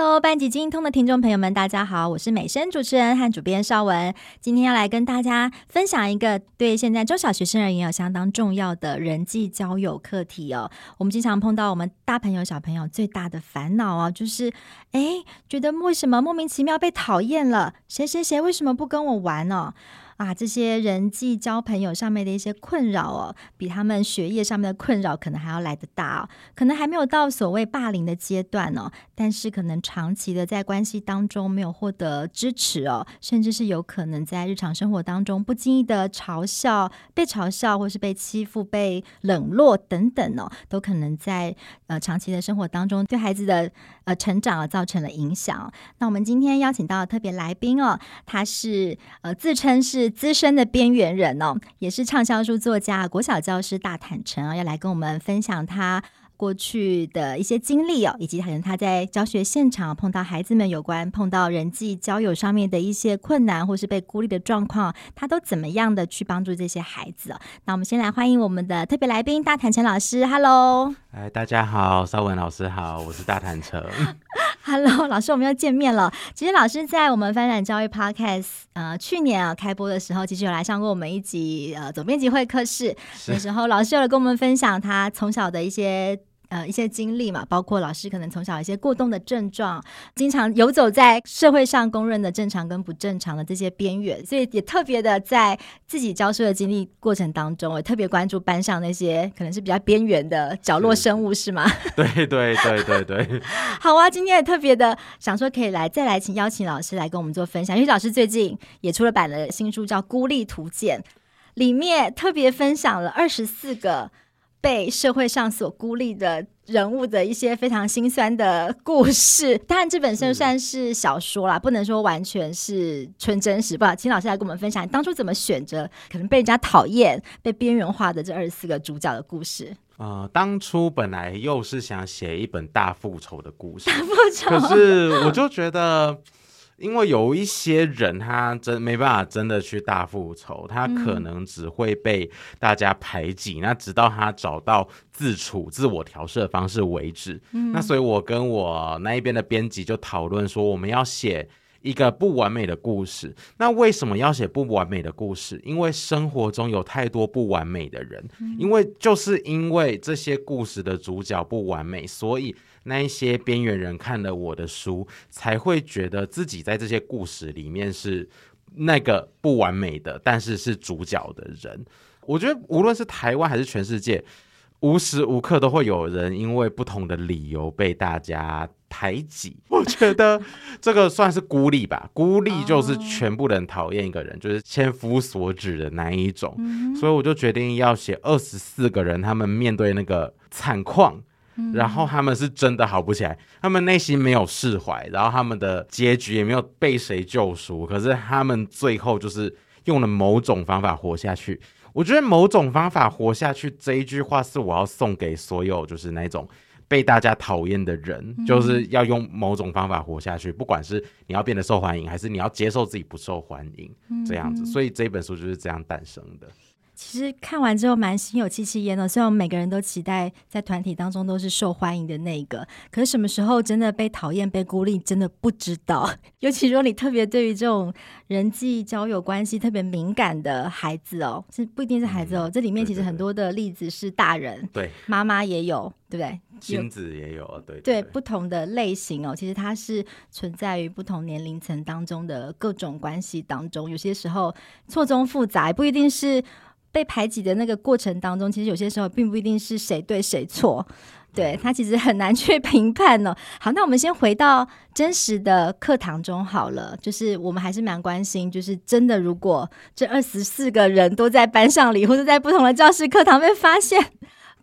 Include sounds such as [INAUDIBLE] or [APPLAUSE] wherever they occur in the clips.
Hello，班级经营通的听众朋友们，大家好，我是美声主持人和主编邵文。今天要来跟大家分享一个对现在中小学生而言有相当重要的人际交友课题哦。我们经常碰到我们大朋友小朋友最大的烦恼啊，就是哎，觉得为什么莫名其妙被讨厌了？谁谁谁为什么不跟我玩呢？啊，这些人际交朋友上面的一些困扰哦，比他们学业上面的困扰可能还要来得大哦。可能还没有到所谓霸凌的阶段哦，但是可能长期的在关系当中没有获得支持哦，甚至是有可能在日常生活当中不经意的嘲笑、被嘲笑，或是被欺负、被冷落等等哦，都可能在呃长期的生活当中对孩子的呃成长啊造成了影响。那我们今天邀请到的特别来宾哦，他是呃自称是。资深的边缘人哦，也是畅销书作家、国小教师大坦诚啊，要来跟我们分享他过去的一些经历哦，以及可能他在教学现场碰到孩子们有关碰到人际交友上面的一些困难，或是被孤立的状况，他都怎么样的去帮助这些孩子哦。那我们先来欢迎我们的特别来宾大坦诚老师，Hello，哎，大家好，邵文老师好，我是大坦诚。[LAUGHS] Hello，老师，我们又见面了。其实老师在我们翻转教育 Podcast 呃去年啊开播的时候，其实有来上过我们一集呃总编辑会客室，那时候老师有来跟我们分享他从小的一些。呃，一些经历嘛，包括老师可能从小一些过动的症状，经常游走在社会上公认的正常跟不正常的这些边缘，所以也特别的在自己教书的经历过程当中，我特别关注班上那些可能是比较边缘的角落生物，是，是吗？对对对对对。[LAUGHS] 好啊，今天也特别的想说可以来再来请邀请老师来跟我们做分享，因为老师最近也出了版的新书叫《孤立图鉴》，里面特别分享了二十四个。被社会上所孤立的人物的一些非常心酸的故事，当然这本身算是小说啦，不能说完全是纯真实。不好，请老师来跟我们分享，你当初怎么选择可能被人家讨厌、被边缘化的这二十四个主角的故事？呃，当初本来又是想写一本大复仇的故事，大复仇，可是我就觉得。因为有一些人，他真没办法真的去大复仇，他可能只会被大家排挤。嗯、那直到他找到自处、自我调试的方式为止。嗯、那所以，我跟我那一边的编辑就讨论说，我们要写一个不完美的故事。那为什么要写不完美的故事？因为生活中有太多不完美的人，嗯、因为就是因为这些故事的主角不完美，所以。那一些边缘人看了我的书，才会觉得自己在这些故事里面是那个不完美的，但是是主角的人。我觉得无论是台湾还是全世界，无时无刻都会有人因为不同的理由被大家排挤。[LAUGHS] 我觉得这个算是孤立吧，孤立就是全部人讨厌一个人，就是千夫所指的那一种。所以我就决定要写二十四个人，他们面对那个惨况。然后他们是真的好不起来，他们内心没有释怀，然后他们的结局也没有被谁救赎，可是他们最后就是用了某种方法活下去。我觉得某种方法活下去这一句话是我要送给所有就是那种被大家讨厌的人，就是要用某种方法活下去，不管是你要变得受欢迎，还是你要接受自己不受欢迎这样子。所以这本书就是这样诞生的。其实看完之后蛮心有戚戚焉的，虽然我们每个人都期待在团体当中都是受欢迎的那一个，可是什么时候真的被讨厌、被孤立，真的不知道。[LAUGHS] 尤其如果你特别对于这种人际交友关系特别敏感的孩子哦，是不一定是孩子哦，嗯、这里面其实很多的例子是大人，对，妈妈也有，对不对？亲子也有，对对，对，对，不同的类型哦，其实它是存在于不同年龄层当中的各种关系当中，有些时候错综复杂，不一定是。被排挤的那个过程当中，其实有些时候并不一定是谁对谁错，对，他其实很难去 [LAUGHS] 评判呢。好，那我们先回到真实的课堂中好了，就是我们还是蛮关心，就是真的如果这二十四个人都在班上里，或者在不同的教室课堂被发现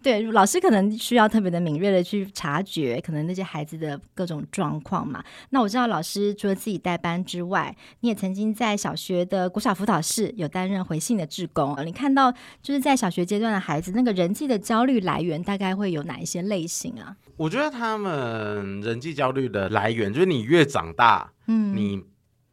对，老师可能需要特别的敏锐的去察觉，可能那些孩子的各种状况嘛。那我知道老师除了自己带班之外，你也曾经在小学的国小辅导室有担任回信的志工。你看到就是在小学阶段的孩子，那个人际的焦虑来源大概会有哪一些类型啊？我觉得他们人际焦虑的来源，就是你越长大，嗯，你。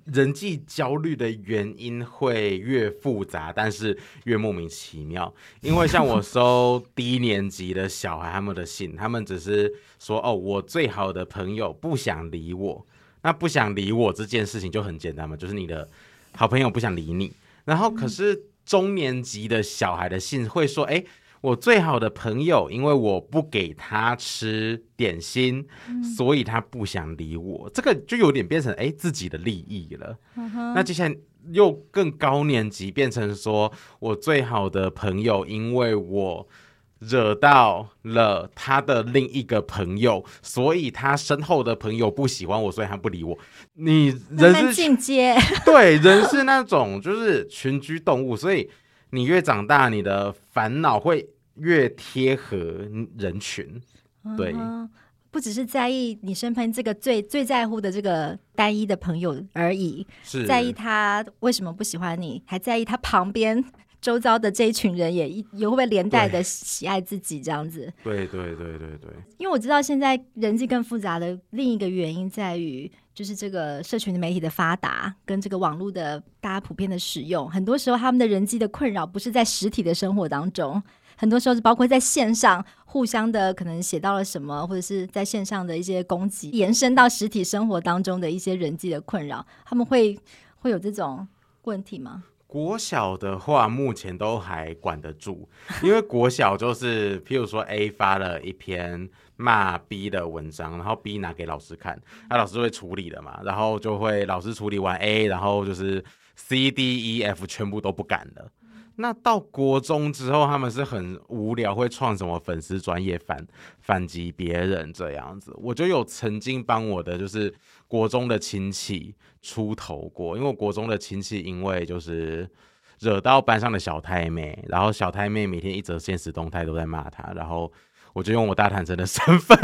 人际焦虑的原因会越复杂，但是越莫名其妙。因为像我收低年级的小孩，他们的信，他们只是说：“哦，我最好的朋友不想理我。”那不想理我这件事情就很简单嘛，就是你的好朋友不想理你。然后，可是中年级的小孩的信会说：“哎。”我最好的朋友，因为我不给他吃点心，嗯、所以他不想理我。这个就有点变成哎自己的利益了。嗯、那接下来又更高年级，变成说我最好的朋友，因为我惹到了他的另一个朋友，所以他身后的朋友不喜欢我，所以他不理我。你人是进阶，[LAUGHS] 对，人是那种就是群居动物，所以。你越长大，你的烦恼会越贴合人群，对，嗯，不只是在意你身边这个最最在乎的这个单一的朋友而已，是在意他为什么不喜欢你，还在意他旁边周遭的这一群人也也会不会连带的喜爱自己这样子？对对对对对，因为我知道现在人际更复杂的另一个原因在于。就是这个社群的媒体的发达，跟这个网络的大家普遍的使用，很多时候他们的人际的困扰不是在实体的生活当中，很多时候是包括在线上互相的可能写到了什么，或者是在线上的一些攻击，延伸到实体生活当中的一些人际的困扰，他们会会有这种问题吗？国小的话，目前都还管得住，[LAUGHS] 因为国小就是，譬如说 A 发了一篇。骂 B 的文章，然后 B 拿给老师看，那老师会处理的嘛，然后就会老师处理完 A，然后就是 C、D、E、F 全部都不敢了。那到国中之后，他们是很无聊，会创什么粉丝专业反反击别人这样子。我就有曾经帮我的就是国中的亲戚出头过，因为国中的亲戚因为就是惹到班上的小太妹，然后小太妹每天一则现实动态都在骂他，然后。我就用我大坦诚的身份，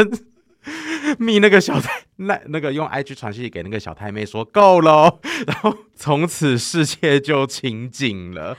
密那个小太那那个用 IG 传讯给那个小太妹说够了，然后从此世界就清静了。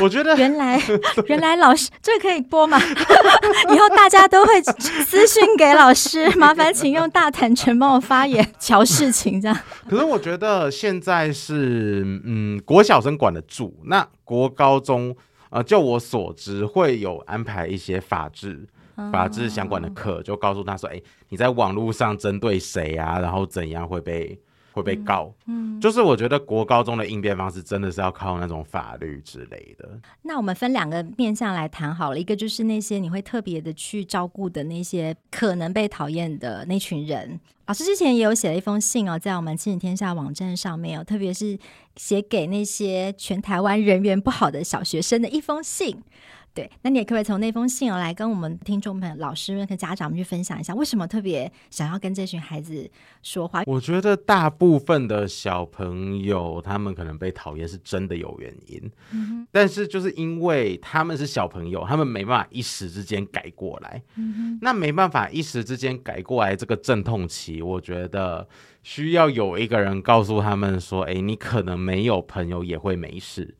我觉得原来原来老师这可以播吗？[LAUGHS] 以后大家都会私信给老师，麻烦请用大坦诚帮我发言，瞧事情这样。[LAUGHS] 可是我觉得现在是嗯，国小生管得住，那国高中呃，就我所知会有安排一些法制。法治相关的课就告诉他说：“哎、欸，你在网络上针对谁啊？然后怎样会被会被告？嗯，嗯就是我觉得国高中的应变方式真的是要靠那种法律之类的。那我们分两个面向来谈好了，一个就是那些你会特别的去照顾的那些可能被讨厌的那群人。老师之前也有写了一封信哦，在我们亲子天下网站上面哦，特别是写给那些全台湾人缘不好的小学生的一封信。”对，那你也可不可以从那封信哦，来跟我们听众朋友、老师们和家长们去分享一下，为什么特别想要跟这群孩子说话？我觉得大部分的小朋友，他们可能被讨厌是真的有原因，嗯、但是就是因为他们是小朋友，他们没办法一时之间改过来。那没办法一时之间改过来这个阵痛期，我觉得需要有一个人告诉他们说：“哎，你可能没有朋友也会没事。”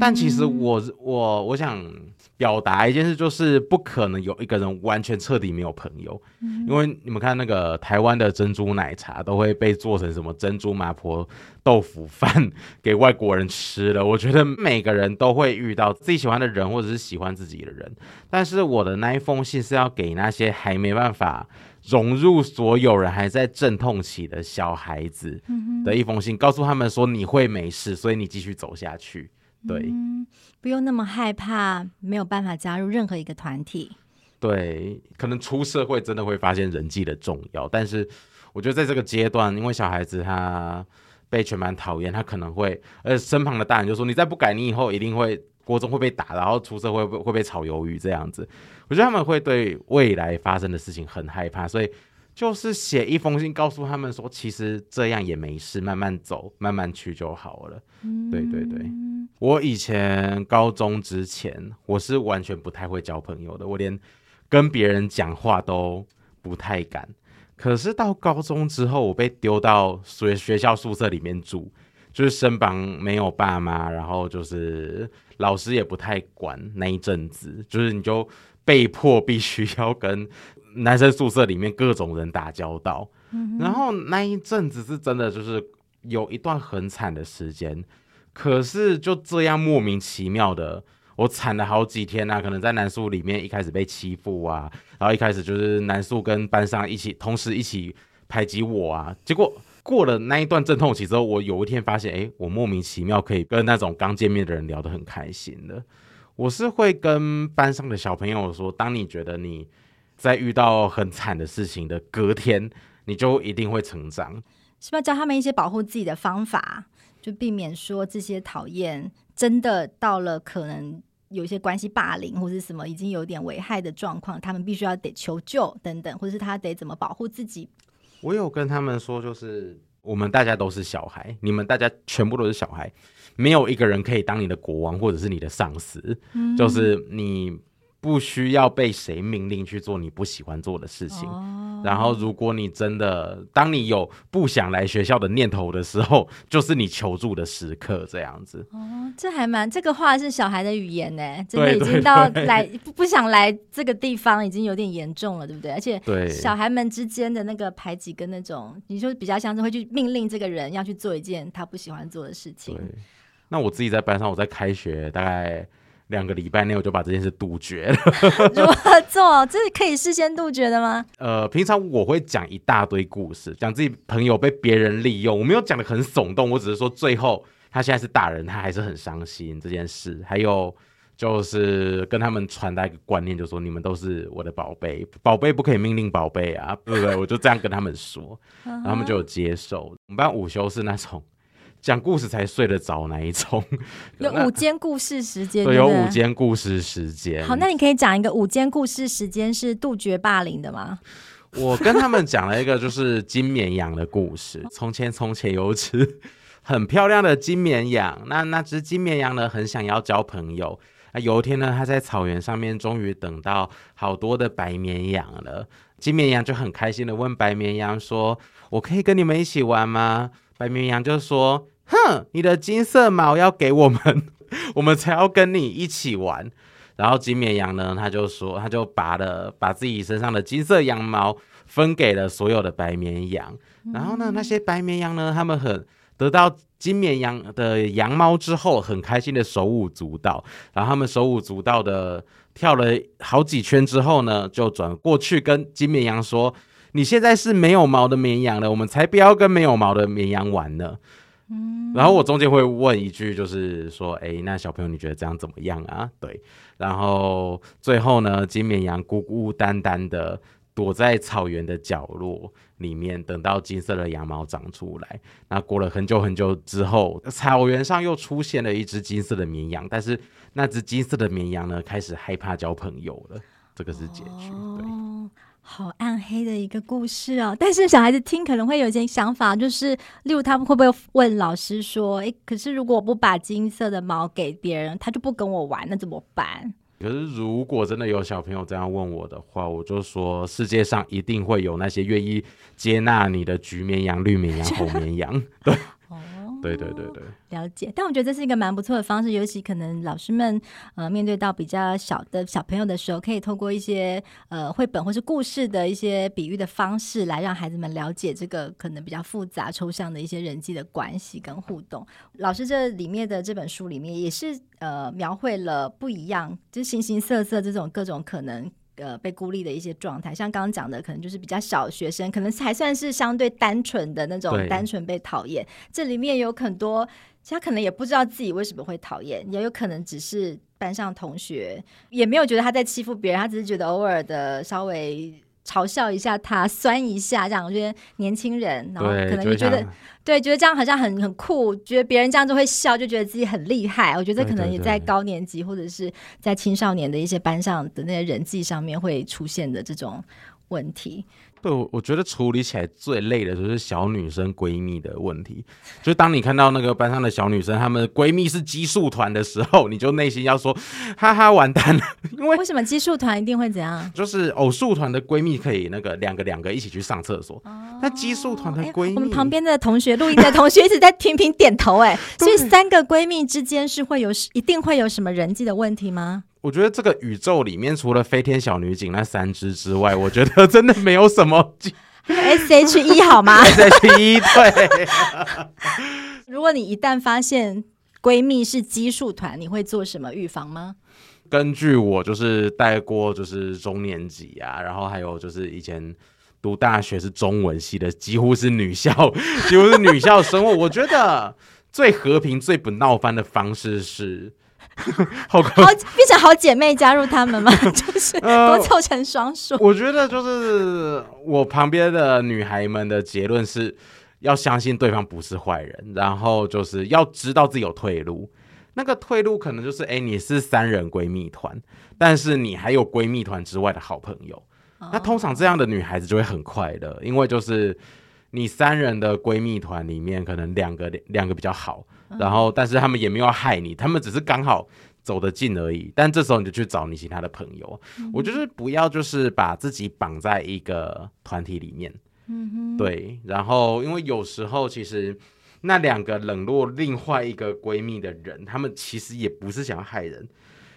但其实我我我想表达一件事，就是不可能有一个人完全彻底没有朋友，嗯、因为你们看那个台湾的珍珠奶茶都会被做成什么珍珠麻婆豆腐饭给外国人吃了。我觉得每个人都会遇到自己喜欢的人或者是喜欢自己的人，但是我的那一封信是要给那些还没办法融入所有人、还在阵痛期的小孩子的一封信，告诉他们说你会没事，所以你继续走下去。对、嗯，不用那么害怕，没有办法加入任何一个团体。对，可能出社会真的会发现人际的重要，但是我觉得在这个阶段，因为小孩子他被全班讨厌，他可能会，呃，身旁的大人就说：“你再不改，你以后一定会国中会被打，然后出社会会会被炒鱿鱼这样子。”我觉得他们会对未来发生的事情很害怕，所以。就是写一封信告诉他们说，其实这样也没事，慢慢走，慢慢去就好了。嗯、对对对，我以前高中之前，我是完全不太会交朋友的，我连跟别人讲话都不太敢。可是到高中之后，我被丢到学学校宿舍里面住，就是身旁没有爸妈，然后就是老师也不太管那一阵子，就是你就被迫必须要跟男生宿舍里面各种人打交道。嗯、然后那一阵子是真的，就是有一段很惨的时间。可是就这样莫名其妙的，我惨了好几天啊！可能在男宿里面一开始被欺负啊，然后一开始就是男宿跟班上一起同时一起排挤我啊。结果过了那一段阵痛期之后，我有一天发现，哎，我莫名其妙可以跟那种刚见面的人聊得很开心的。我是会跟班上的小朋友说，当你觉得你在遇到很惨的事情的隔天，你就一定会成长。是不是要教他们一些保护自己的方法？就避免说这些讨厌真的到了可能有一些关系霸凌或者什么已经有点危害的状况，他们必须要得求救等等，或者是他得怎么保护自己。我有跟他们说，就是我们大家都是小孩，你们大家全部都是小孩，没有一个人可以当你的国王或者是你的上司，嗯、就是你。不需要被谁命令去做你不喜欢做的事情。哦、然后，如果你真的，当你有不想来学校的念头的时候，就是你求助的时刻，这样子。哦，这还蛮这个话是小孩的语言呢，真的已经到来不不想来这个地方，已经有点严重了，对不对？而且，对小孩们之间的那个排挤跟那种，你就比较像是会去命令这个人要去做一件他不喜欢做的事情。对。那我自己在班上，我在开学大概。两个礼拜内我就把这件事杜绝了。[LAUGHS] 如何做？这是可以事先杜绝的吗？呃，平常我会讲一大堆故事，讲自己朋友被别人利用，我没有讲的很耸动，我只是说最后他现在是大人，他还是很伤心这件事。还有就是跟他们传达一个观念，就是说你们都是我的宝贝，宝贝不可以命令宝贝啊，对不对？我就这样跟他们说，然后他们就有接受。我们班午休是那种。讲故事才睡得着那一种，[LAUGHS] 有午间故事时间，对，有午间故事时间。好，那你可以讲一个午间故事时间是杜绝霸凌的吗？我跟他们讲了一个就是金绵羊的故事。[LAUGHS] 从前从前有只很漂亮的金绵羊，那那只金绵羊呢，很想要交朋友。那有一天呢，它在草原上面终于等到好多的白绵羊了。金绵羊就很开心的问白绵羊说：“我可以跟你们一起玩吗？”白绵羊就说。哼，你的金色毛要给我们，[LAUGHS] 我们才要跟你一起玩。然后金绵羊呢，他就说，他就拔了，把自己身上的金色羊毛分给了所有的白绵羊。然后呢，那些白绵羊呢，他们很得到金绵羊的羊毛之后，很开心的手舞足蹈。然后他们手舞足蹈的跳了好几圈之后呢，就转过去跟金绵羊说：“你现在是没有毛的绵羊了，我们才不要跟没有毛的绵羊玩呢。”嗯，然后我中间会问一句，就是说，哎，那小朋友你觉得这样怎么样啊？对，然后最后呢，金绵羊孤孤单单的躲在草原的角落里面，等到金色的羊毛长出来。那过了很久很久之后，草原上又出现了一只金色的绵羊，但是那只金色的绵羊呢，开始害怕交朋友了。这个是结局，对。好暗黑的一个故事哦，但是小孩子听可能会有一些想法，就是例如他们会不会问老师说：“诶，可是如果我不把金色的毛给别人，他就不跟我玩，那怎么办？”可是如果真的有小朋友这样问我的话，我 [LAUGHS] 就说世界上一定会有那些愿意接纳你的橘绵羊、绿绵羊、[LAUGHS] 红绵羊，对。对对对对，了解。但我觉得这是一个蛮不错的方式，尤其可能老师们呃面对到比较小的小朋友的时候，可以透过一些呃绘本或是故事的一些比喻的方式，来让孩子们了解这个可能比较复杂抽象的一些人际的关系跟互动。老师这里面的这本书里面也是呃描绘了不一样，就形形色色这种各种可能。呃，被孤立的一些状态，像刚刚讲的，可能就是比较小学生，可能还算是相对单纯的那种，单纯被讨厌。这里面有很多，其实他可能也不知道自己为什么会讨厌，也有可能只是班上同学，也没有觉得他在欺负别人，他只是觉得偶尔的稍微。嘲笑一下他，酸一下，这样我觉得年轻人，然后可能就觉得，对，觉得这样好像很很酷，觉得别人这样就会笑，就觉得自己很厉害。我觉得可能也在高年级或者是在青少年的一些班上的那些人际上面会出现的这种问题。对，我我觉得处理起来最累的就是小女生闺蜜的问题。就是当你看到那个班上的小女生，她们闺蜜是激素团的时候，你就内心要说，哈哈，完蛋了。因为为什么激素团一定会怎样？就是偶数团的闺蜜可以那个两个两个一起去上厕所，那激素团的闺蜜，欸，我们旁边的同学录音的同学一直在频频点头，哎，[LAUGHS] 所以三个闺蜜之间是会有一定会有什么人际的问题吗？我觉得这个宇宙里面，除了飞天小女警那三只之外，我觉得真的没有什么。S H E 好吗？[LAUGHS] S H E 对。如果你一旦发现闺蜜是奇数团，你会做什么预防吗？根据我就是带过，就是中年级啊，然后还有就是以前读大学是中文系的，几乎是女校，几乎是女校生活。我觉得最和平、最不闹翻的方式是。[LAUGHS] 好，好变成好姐妹加入他们吗？[LAUGHS] 就是多凑成双数。我觉得就是我旁边的女孩们的结论是要相信对方不是坏人，然后就是要知道自己有退路。那个退路可能就是，哎，你是三人闺蜜团，但是你还有闺蜜团之外的好朋友。那通常这样的女孩子就会很快乐，因为就是你三人的闺蜜团里面可能两个两个比较好。然后，但是他们也没有害你，他们只是刚好走得近而已。但这时候你就去找你其他的朋友。嗯、我就是不要，就是把自己绑在一个团体里面。嗯哼，对。然后，因为有时候其实那两个冷落另外一个闺蜜的人，他们其实也不是想要害人，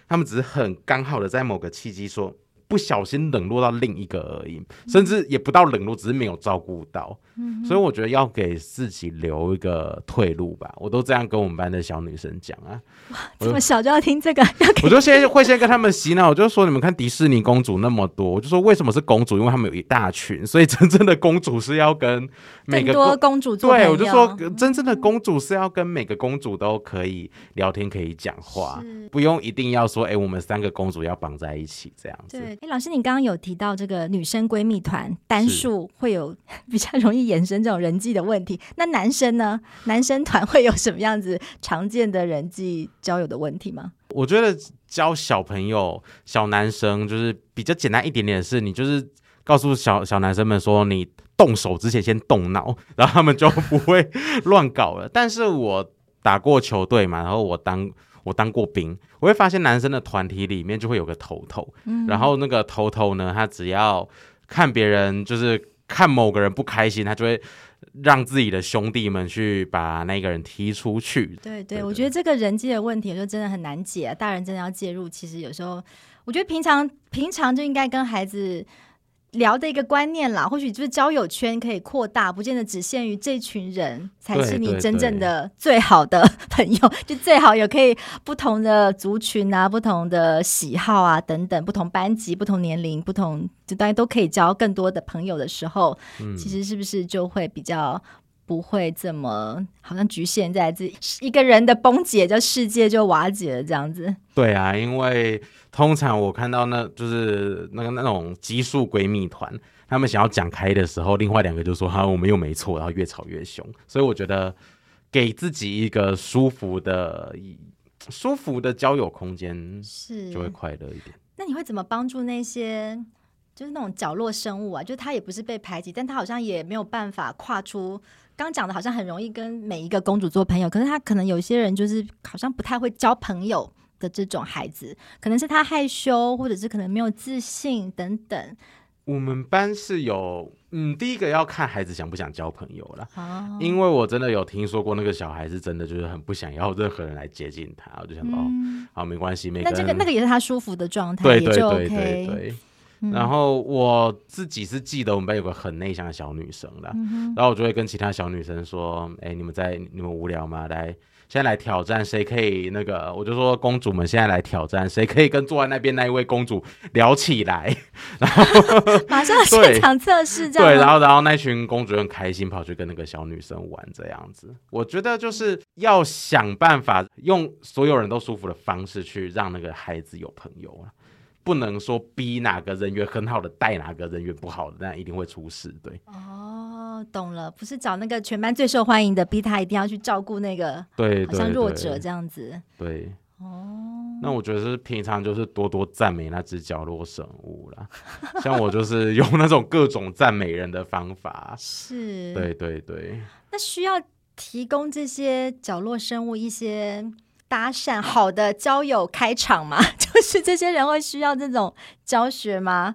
他们只是很刚好的在某个契机说。不小心冷落到另一个而已，甚至也不到冷落，只是没有照顾到。嗯、所以我觉得要给自己留一个退路吧。我都这样跟我们班的小女生讲啊。哇，这么小就要听这个？我就先会先跟他们洗脑，我就说你们看迪士尼公主那么多，我就说为什么是公主？因为他们有一大群，所以真正的公主是要跟每个公，公主做。对，我就说真正的公主是要跟每个公主都可以聊天，可以讲话，不用一定要说哎，我们三个公主要绑在一起这样子。对。哎，老师，你刚刚有提到这个女生闺蜜团单数会有 [LAUGHS] 比较容易衍生这种人际的问题，那男生呢？男生团会有什么样子常见的人际交友的问题吗？我觉得教小朋友、小男生就是比较简单一点点的事，你就是告诉小小男生们说，你动手之前先动脑，[LAUGHS] 然后他们就不会 [LAUGHS] 乱搞了。但是我打过球队嘛，然后我当。我当过兵，我会发现男生的团体里面就会有个头头，嗯、然后那个头头呢，他只要看别人就是看某个人不开心，他就会让自己的兄弟们去把那个人踢出去。对对，对对，我觉得这个人际的问题就真的很难解啊，大人真的要介入。其实有时候，我觉得平常平常就应该跟孩子。聊的一个观念啦，或许就是交友圈可以扩大，不见得只限于这群人才是你真正的最好的朋友，对对对，就最好有可以不同的族群啊、不同的喜好啊等等，不同班级、不同年龄、不同，就大家都可以交更多的朋友的时候，嗯、其实是不是就会比较不会这么好像局限在自己一个人的崩解，就世界就瓦解了这样子？对啊，因为。通常我看到那就是那个那种激素闺蜜团，他们想要讲开的时候，另外两个就说：“哈，我们又没错。”然后越吵越凶。所以我觉得给自己一个舒服的、舒服的交友空间，是就会快乐一点。那你会怎么帮助那些就是那种角落生物啊？就他也不是被排挤，但他好像也没有办法跨出。刚讲的好像很容易跟每一个公主做朋友，可是他可能有些人就是好像不太会交朋友。的这种孩子，可能是他害羞，或者是可能没有自信等等。我们班是有，嗯，第一个要看孩子想不想交朋友了。哦，因为我真的有听说过那个小孩是真的就是很不想要任何人来接近他，我就想哦，好，没关系，没。那这个那个也是他舒服的状态，对对对对对，对。嗯、然后我自己是记得我们班有个很内向的小女生啦，嗯、然后我就会跟其他小女生说，哎，你们在你们无聊吗？来。现在来挑战，谁可以那个？我就说公主们现在来挑战，谁可以跟坐在那边那一位公主聊起来？[LAUGHS] 然后马上现场测试，这样对，然后然后那群公主很开心，跑去跟那个小女生玩，这样子。我觉得就是要想办法用所有人都舒服的方式去让那个孩子有朋友啊。不能说逼哪个人缘很好的带哪个人缘不好的，那一定会出事。对，哦，懂了，不是找那个全班最受欢迎的，逼他一定要去照顾那个，对，好像弱者这样子。对，哦。那我觉得是平常就是多多赞美那只角落生物啦，[LAUGHS] 像我就是用那种各种赞美人的方法。是，对对对。那需要提供这些角落生物一些搭讪好的交友开场吗？[LAUGHS] 就是这些人会需要这种教学吗？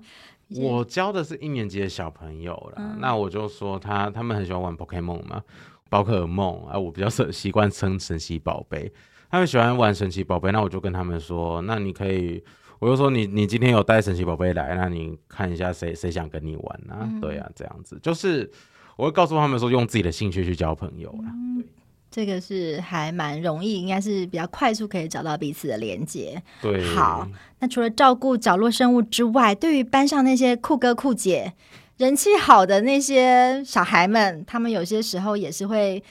我教的是一年级的小朋友啦，嗯、那我就说他他们很喜欢玩 Pokemon 嘛，宝可梦啊，我比较习习惯称神奇宝贝。他们喜欢玩神奇宝贝，那我就跟他们说，那你可以，我就说你你今天有带神奇宝贝来，那你看一下谁谁想跟你玩啊？嗯、对啊，这样子就是我会告诉他们说，用自己的兴趣去交朋友啦。嗯、对，这个是还蛮容易，应该是比较快速可以找到彼此的连接。对，好，那除了照顾角落生物之外，对于班上那些酷哥酷姐、人气好的那些小孩们，他们有些时候也是会。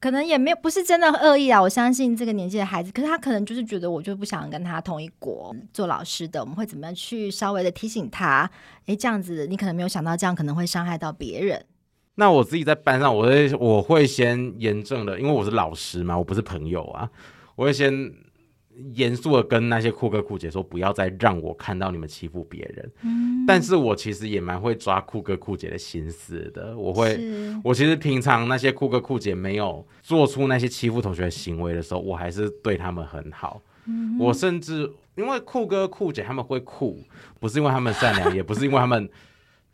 可能也没有不是真的恶意啊，我相信这个年纪的孩子，可是他可能就是觉得我就不想跟他同一国做老师的，我们会怎么样去稍微的提醒他？诶，这样子你可能没有想到，这样可能会伤害到别人。那我自己在班上，我会我会先严正的，因为我是老师嘛，我不是朋友啊，我会先。严肃的跟那些酷哥酷姐说，不要再让我看到你们欺负别人。嗯，但是我其实也蛮会抓酷哥酷姐的心思的。我会，我其实平常那些酷哥酷姐没有做出那些欺负同学的行为的时候，我还是对他们很好。嗯，我甚至因为酷哥酷姐他们会酷，不是因为他们善良，也不是因为他们，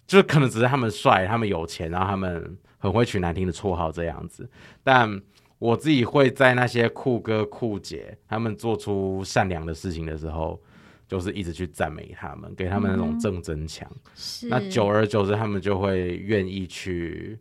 就可能只是他们帅，他们有钱，然后他们很会取难听的绰号这样子，但。我自己会在那些酷哥酷姐他们做出善良的事情的时候，就是一直去赞美他们，给他们那种正增强。嗯、那久而久之，他们就会愿意去，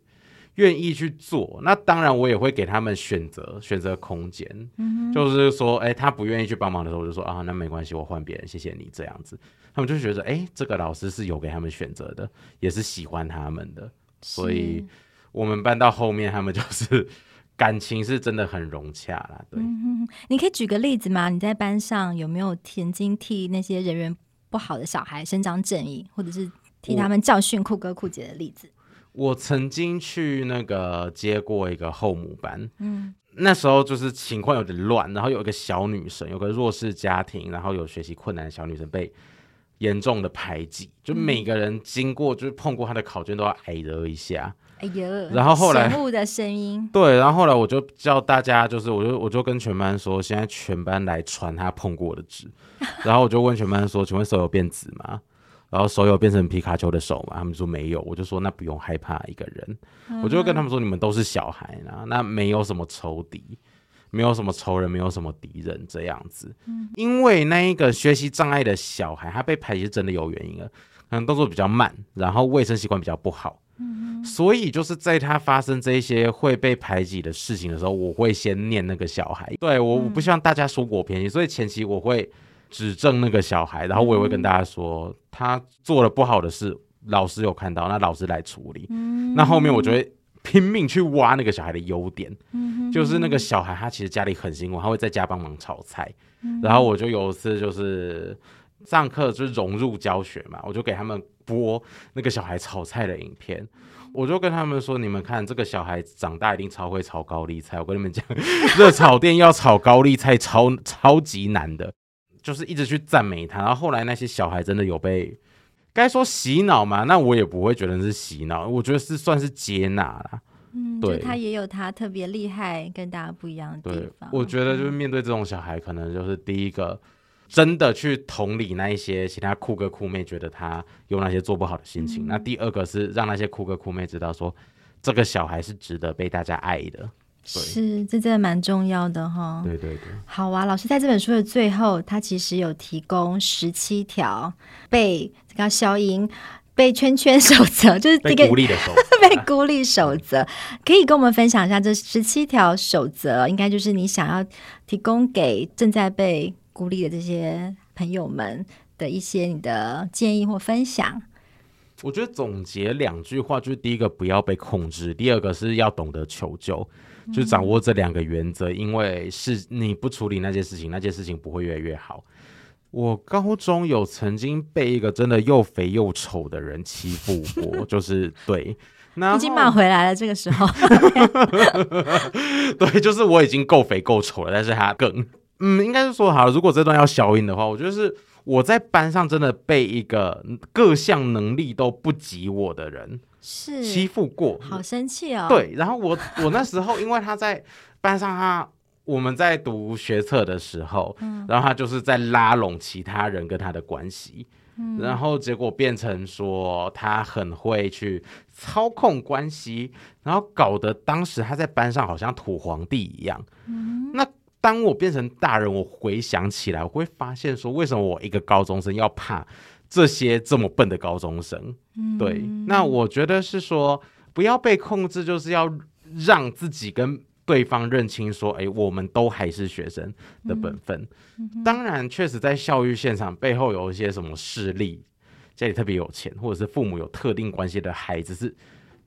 愿意去做。那当然，我也会给他们选择，选择空间。嗯、就是说，哎、欸，他不愿意去帮忙的时候，我就说啊，那没关系，我换别人，谢谢你这样子。他们就觉得，哎、欸，这个老师是有给他们选择的，也是喜欢他们的。所以，我们班到后面，他们就是。[LAUGHS] 感情是真的很融洽啦，对。嗯，你可以举个例子吗？你在班上有没有曾经替那些人缘不好的小孩伸张正义，或者是替他们教训酷哥酷姐的例子？我，我曾经去那个接过一个后母班，嗯，那时候就是情况有点乱，然后有一个小女生，有个弱势家庭，然后有学习困难的小女生被严重的排挤，就每个人经过就是碰过他的考卷都要挨了一下。哎呦，然后后来，的声音，对，然后后来我就叫大家，就是我就我就跟全班说，现在全班来传他碰过的纸，[LAUGHS] 然后我就问全班说，请问手有变紫吗？然后手有变成皮卡丘的手吗？他们说没有，我就说那不用害怕一个人，嗯、我就跟他们说，你们都是小孩呢，那没有什么仇敌，没有什么仇人，没有什么敌人这样子，嗯、因为那一个学习障碍的小孩，他被排挤是真的有原因的，可能动作比较慢，然后卫生习惯比较不好。所以就是在他发生这些会被排挤的事情的时候，我会先念那个小孩。对，我我不希望大家说我偏心，所以前期我会指正那个小孩，然后我也会跟大家说他做了不好的事，老师有看到，那老师来处理。那后面我就会拼命去挖那个小孩的优点，就是那个小孩他其实家里很辛苦，他会在家帮忙炒菜。然后我就有一次就是上课就是融入教学嘛，我就给他们。播那个小孩炒菜的影片，我就跟他们说：“你们看，这个小孩长大一定超会炒高丽菜。”我跟你们讲，[LAUGHS] 热炒店要炒高丽菜超超级难的，就是一直去赞美他。然后后来那些小孩真的有被该说洗脑嘛？那我也不会觉得是洗脑，我觉得是算是接纳啦。嗯，对，他也有他特别厉害跟大家不一样的地方。对，我觉得就是面对这种小孩，可能就是第一个。真的去同理那一些其他酷哥酷妹，觉得他有那些做不好的心情。嗯、那第二个是让那些酷哥酷妹知道说，这个小孩是值得被大家爱的。是，这真的蛮重要的哈。对对对。好啊，老师在这本书的最后，他其实有提供十七条被这个消音被圈圈守则，[LAUGHS] 就是这个被孤立的守则。[LAUGHS] 被孤立守则，可以跟我们分享一下这十七条守则，应该就是你想要提供给正在被。孤立的这些朋友们的一些你的建议或分享，我觉得总结两句话，就是第一个不要被控制，第二个是要懂得求救，就掌握这两个原则。嗯、因为是你不处理那些事情，那些事情不会越来越好。我高中有曾经被一个真的又肥又丑的人欺负过，[LAUGHS] 就是对，那已经骂回来了。这个时候，[LAUGHS] 对，就是我已经够肥够丑了，但是他更。嗯，应该是说好了，如果这段要消音的话，我觉得是我在班上真的被一个各项能力都不及我的人是欺负过，好生气哦。对，然后我 [LAUGHS] 我那时候因为他在班上他。我们在读学测的时候，嗯，然后他就是在拉拢其他人跟他的关系，嗯，然后结果变成说他很会去操控关系，然后搞得当时他在班上好像土皇帝一样。嗯，那当我变成大人，我回想起来，我会发现说，为什么我一个高中生要怕这些这么笨的高中生？嗯，对，那我觉得是说不要被控制，就是要让自己跟。对方认清说：“哎，我们都还是学生的本分。嗯嗯、当然，确实在教育现场背后有一些什么势力，家里特别有钱，或者是父母有特定关系的孩子，是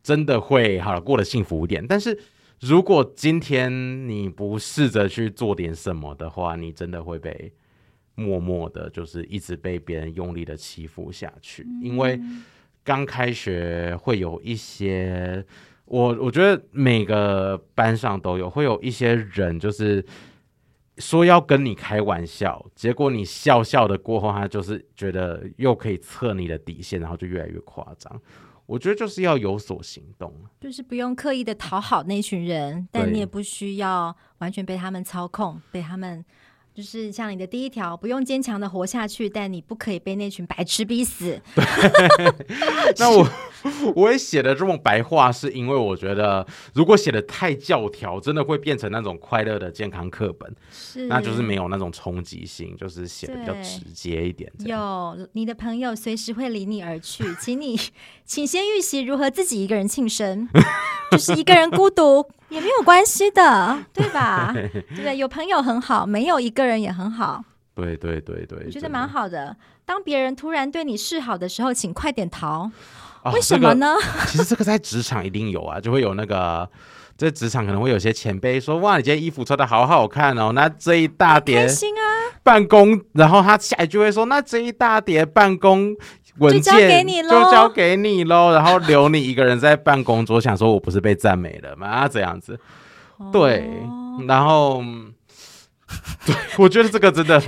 真的会好了过得幸福一点。但是如果今天你不试着去做点什么的话，你真的会被默默的，就是一直被别人用力的欺负下去。嗯、因为刚开学会有一些。”我我觉得每个班上都有，会有一些人就是说要跟你开玩笑，结果你笑笑的过后，他就是觉得又可以测你的底线，然后就越来越夸张。我觉得就是要有所行动，就是不用刻意的讨好那群人，但你也不需要完全被他们操控，被他们。就是像你的第一条，不用坚强的活下去，但你不可以被那群白痴逼死。[LAUGHS] 那我 [LAUGHS] 我也写的这么白话，是因为我觉得如果写的太教条，真的会变成那种快乐的健康课本，是那就是没有那种冲击性，就是写的比较直接一点。有你的朋友随时会离你而去，请你 [LAUGHS] 请先预习如何自己一个人庆生，就是一个人孤独。也没有关系的，[LAUGHS] 对吧？[LAUGHS] 对不对？有朋友很好，没有一个人也很好。对对对对，我觉得蛮好的。当别人突然对你示好的时候，请快点逃。哦、为什么呢、这个？其实这个在职场一定有啊，就会有那个在职场可能会有些前辈说：“哇，你今天衣服穿的好好看哦。”那这一大叠，开心啊！办公，然后他下一句会说：“那这一大叠办公。”文件就交给你喽，就交给你喽，然后留你一个人在办公桌，想说我不是被赞美了吗？这样子，对，然后，对，我觉得这个真的，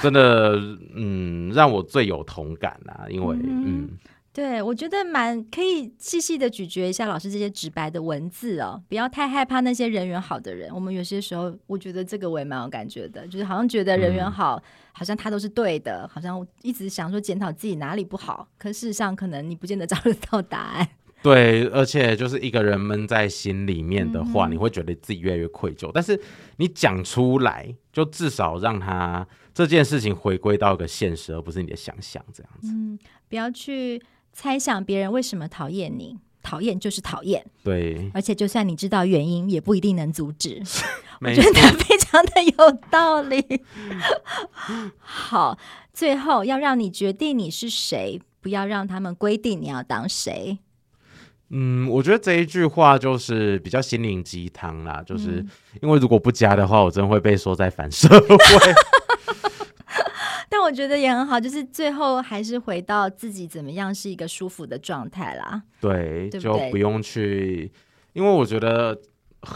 真的，嗯，让我最有同感啊，因为，嗯。嗯对，我觉得蛮可以细细的咀嚼一下老师这些直白的文字哦，不要太害怕那些人缘好的人。我们有些时候，我觉得这个我也蛮有感觉的，就是好像觉得人缘好，嗯、好像他都是对的，好像一直想说检讨自己哪里不好，可事实上可能你不见得 [LAUGHS] 找得到答案。对，而且就是一个人闷在心里面的话，嗯、你会觉得自己越来越愧疚。但是你讲出来，就至少让他这件事情回归到一个现实，而不是你的想象这样子。嗯，不要去。猜想别人为什么讨厌你，讨厌就是讨厌。对，而且就算你知道原因，也不一定能阻止。[LAUGHS] 我觉得非常的有道理。好，最后要让你决定你是谁，不要让他们规定你要当谁。嗯，我觉得这一句话就是比较心灵鸡汤啦，就是因为如果不加的话，我真的会被说在反社会。[LAUGHS] 但我觉得也很好，就是最后还是回到自己怎么样是一个舒服的状态啦。对，就不用去，因为我觉得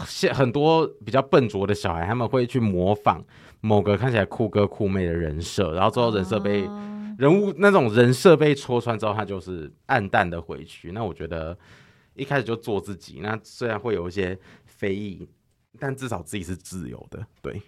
现很多比较笨拙的小孩，他们会去模仿某个看起来酷哥酷妹的人设，然后最后人设被、哦、人物那种人设被戳穿之后，他就是暗淡的回去。那我觉得一开始就做自己，那虽然会有一些非议，但至少自己是自由的。对。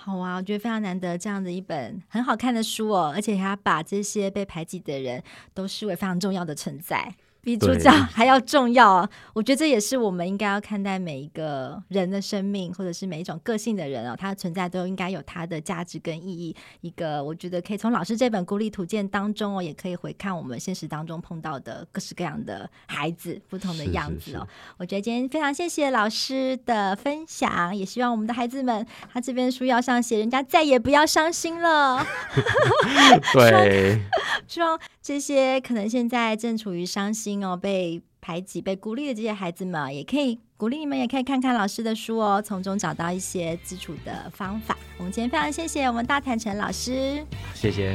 好啊，我觉得非常难得这样的一本很好看的书哦，而且他把这些被排挤的人都视为非常重要的存在。比主角 [LAUGHS] 还要重要啊！我觉得这也是我们应该要看待每一个人的生命，或者是每一种个性的人哦，他的存在都应该有他的价值跟意义。一个我觉得可以从老师这本《孤立图鉴》当中哦，也可以回看我们现实当中碰到的各式各样的孩子，不同的样子哦。是是是，我觉得今天非常谢谢老师的分享，也希望我们的孩子们，他这边书要上写，人家再也不要伤心了。[LAUGHS] 对，希望这些可能现在正处于伤心。哦，被排挤、被孤立的这些孩子们，也可以鼓励你们，也可以看看老师的书哦，从中找到一些基础的方法。我们今天非常谢谢我们大坦诚老师，谢谢。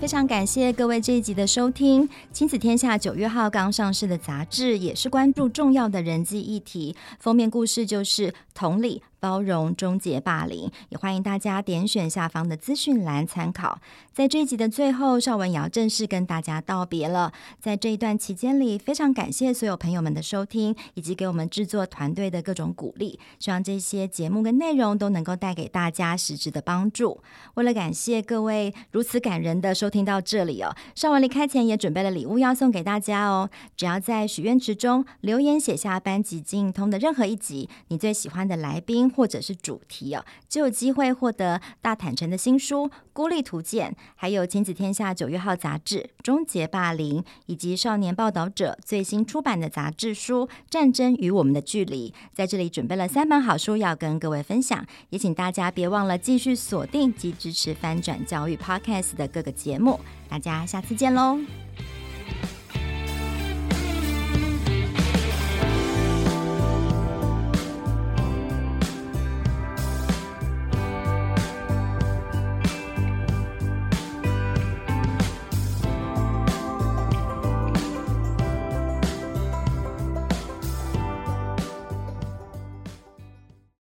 非常感谢各位这一集的收听。亲子天下九月号刚上市的杂志，也是关注重要的人际议题。封面故事就是同理。包容终结霸凌，也欢迎大家点选下方的资讯栏参考。在这一集的最后，邵文也要正式跟大家道别了。在这一段期间里，非常感谢所有朋友们的收听，以及给我们制作团队的各种鼓励。希望这些节目跟内容都能够带给大家实质的帮助。为了感谢各位如此感人的收听到这里哦，邵文离开前也准备了礼物要送给大家哦。只要在许愿池中留言写下班级经营通的任何一集，你最喜欢的来宾。或者是主题哦，就有机会获得大坦诚的新书《孤立图鉴》，还有亲子天下九月号杂志《终结霸凌》，以及少年报道者最新出版的杂志书《战争与我们的距离》。在这里准备了三本好书要跟各位分享，也请大家别忘了继续锁定及支持翻转教育 Podcast 的各个节目。大家下次见喽！